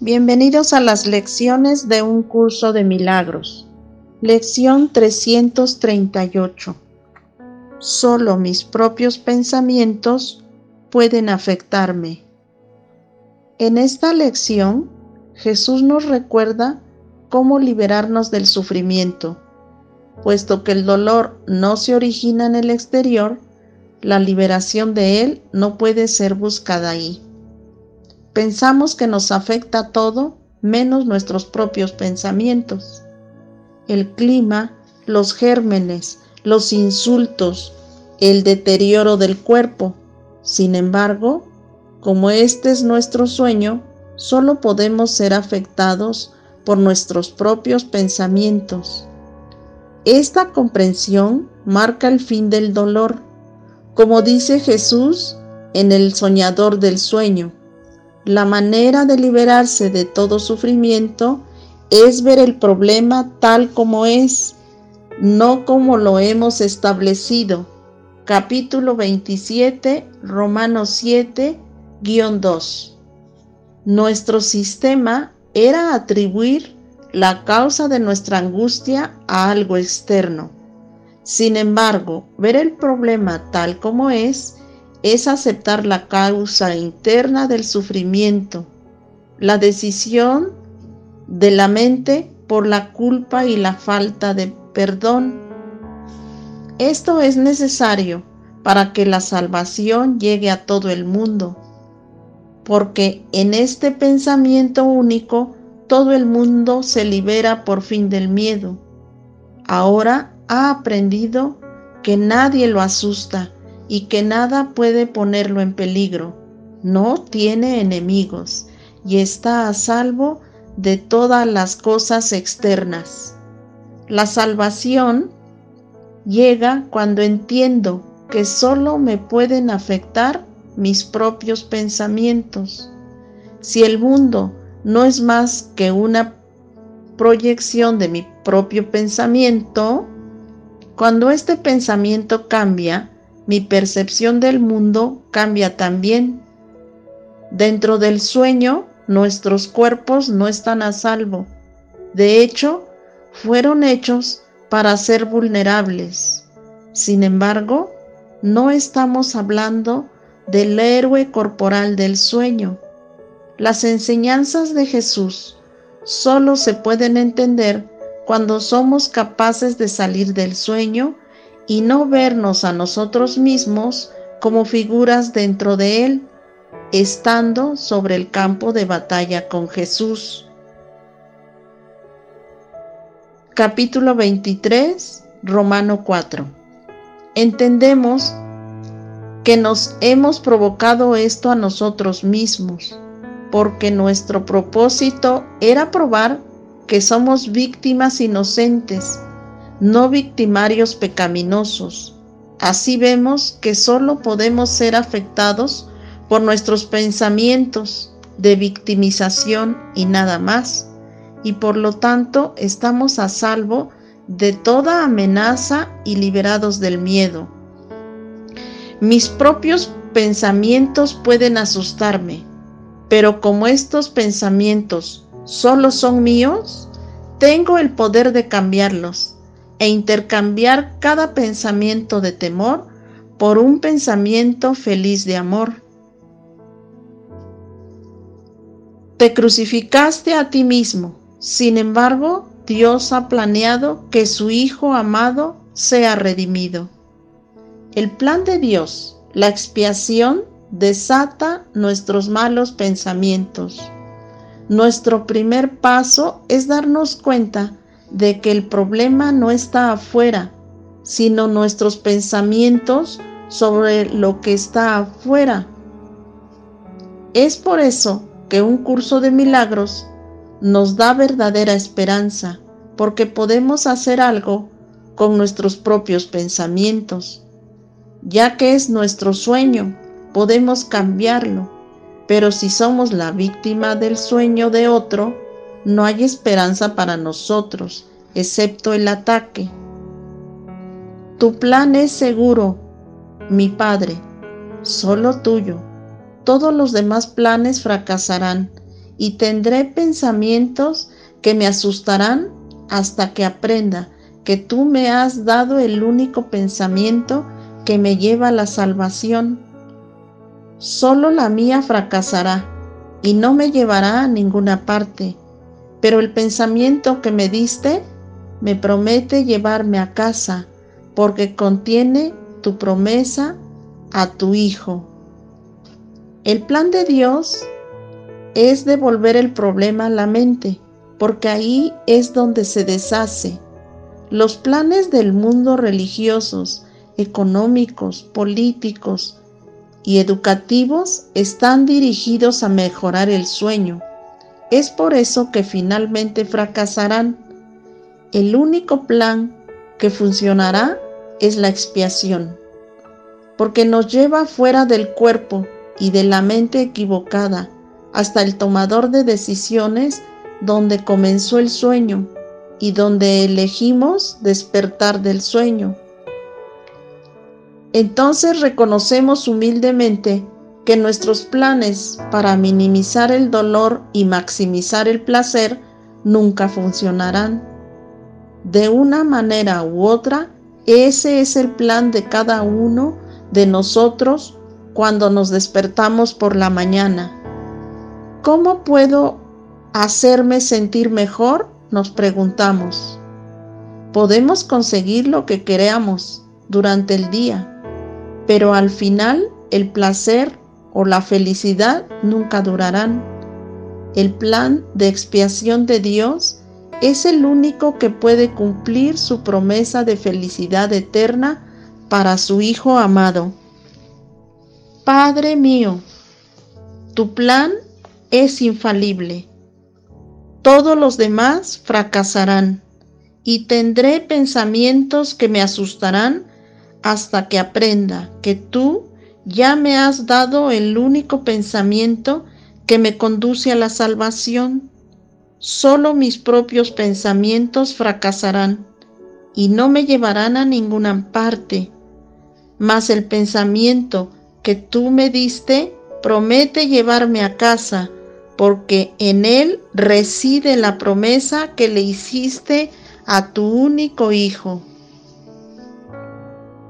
Bienvenidos a las lecciones de un curso de milagros. Lección 338. Solo mis propios pensamientos pueden afectarme. En esta lección, Jesús nos recuerda cómo liberarnos del sufrimiento. Puesto que el dolor no se origina en el exterior, la liberación de él no puede ser buscada ahí. Pensamos que nos afecta todo menos nuestros propios pensamientos. El clima, los gérmenes, los insultos, el deterioro del cuerpo. Sin embargo, como este es nuestro sueño, solo podemos ser afectados por nuestros propios pensamientos. Esta comprensión marca el fin del dolor, como dice Jesús en el soñador del sueño. La manera de liberarse de todo sufrimiento es ver el problema tal como es, no como lo hemos establecido. Capítulo 27, Romanos 7, 2. Nuestro sistema era atribuir la causa de nuestra angustia a algo externo. Sin embargo, ver el problema tal como es es aceptar la causa interna del sufrimiento, la decisión de la mente por la culpa y la falta de perdón. Esto es necesario para que la salvación llegue a todo el mundo, porque en este pensamiento único todo el mundo se libera por fin del miedo. Ahora ha aprendido que nadie lo asusta y que nada puede ponerlo en peligro. No tiene enemigos y está a salvo de todas las cosas externas. La salvación llega cuando entiendo que solo me pueden afectar mis propios pensamientos. Si el mundo no es más que una proyección de mi propio pensamiento, cuando este pensamiento cambia, mi percepción del mundo cambia también. Dentro del sueño, nuestros cuerpos no están a salvo. De hecho, fueron hechos para ser vulnerables. Sin embargo, no estamos hablando del héroe corporal del sueño. Las enseñanzas de Jesús solo se pueden entender cuando somos capaces de salir del sueño y no vernos a nosotros mismos como figuras dentro de Él, estando sobre el campo de batalla con Jesús. Capítulo 23, Romano 4. Entendemos que nos hemos provocado esto a nosotros mismos, porque nuestro propósito era probar que somos víctimas inocentes no victimarios pecaminosos. Así vemos que solo podemos ser afectados por nuestros pensamientos de victimización y nada más, y por lo tanto estamos a salvo de toda amenaza y liberados del miedo. Mis propios pensamientos pueden asustarme, pero como estos pensamientos solo son míos, tengo el poder de cambiarlos e intercambiar cada pensamiento de temor por un pensamiento feliz de amor. Te crucificaste a ti mismo, sin embargo, Dios ha planeado que su Hijo amado sea redimido. El plan de Dios, la expiación, desata nuestros malos pensamientos. Nuestro primer paso es darnos cuenta de que el problema no está afuera, sino nuestros pensamientos sobre lo que está afuera. Es por eso que un curso de milagros nos da verdadera esperanza, porque podemos hacer algo con nuestros propios pensamientos. Ya que es nuestro sueño, podemos cambiarlo, pero si somos la víctima del sueño de otro, no hay esperanza para nosotros, excepto el ataque. Tu plan es seguro, mi Padre, solo tuyo. Todos los demás planes fracasarán y tendré pensamientos que me asustarán hasta que aprenda que tú me has dado el único pensamiento que me lleva a la salvación. Solo la mía fracasará y no me llevará a ninguna parte, pero el pensamiento que me diste me promete llevarme a casa porque contiene tu promesa a tu Hijo. El plan de Dios es devolver el problema a la mente, porque ahí es donde se deshace. Los planes del mundo religiosos, económicos, políticos y educativos están dirigidos a mejorar el sueño. Es por eso que finalmente fracasarán. El único plan que funcionará es la expiación, porque nos lleva fuera del cuerpo y de la mente equivocada hasta el tomador de decisiones donde comenzó el sueño y donde elegimos despertar del sueño. Entonces reconocemos humildemente que nuestros planes para minimizar el dolor y maximizar el placer nunca funcionarán. De una manera u otra, ese es el plan de cada uno de nosotros cuando nos despertamos por la mañana. ¿Cómo puedo hacerme sentir mejor? Nos preguntamos. Podemos conseguir lo que queramos durante el día, pero al final el placer o la felicidad nunca durarán. El plan de expiación de Dios es el único que puede cumplir su promesa de felicidad eterna para su Hijo amado. Padre mío, tu plan es infalible. Todos los demás fracasarán y tendré pensamientos que me asustarán hasta que aprenda que tú ya me has dado el único pensamiento que me conduce a la salvación. Solo mis propios pensamientos fracasarán y no me llevarán a ninguna parte. Mas el pensamiento que tú me diste promete llevarme a casa porque en Él reside la promesa que le hiciste a tu único Hijo.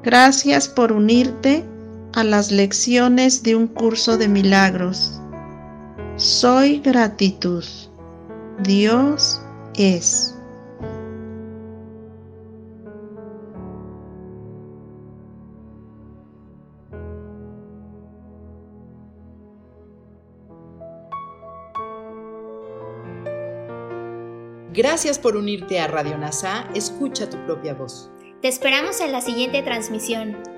Gracias por unirte a las lecciones de un curso de milagros. Soy gratitud. Dios es. Gracias por unirte a Radio NASA. Escucha tu propia voz. Te esperamos en la siguiente transmisión.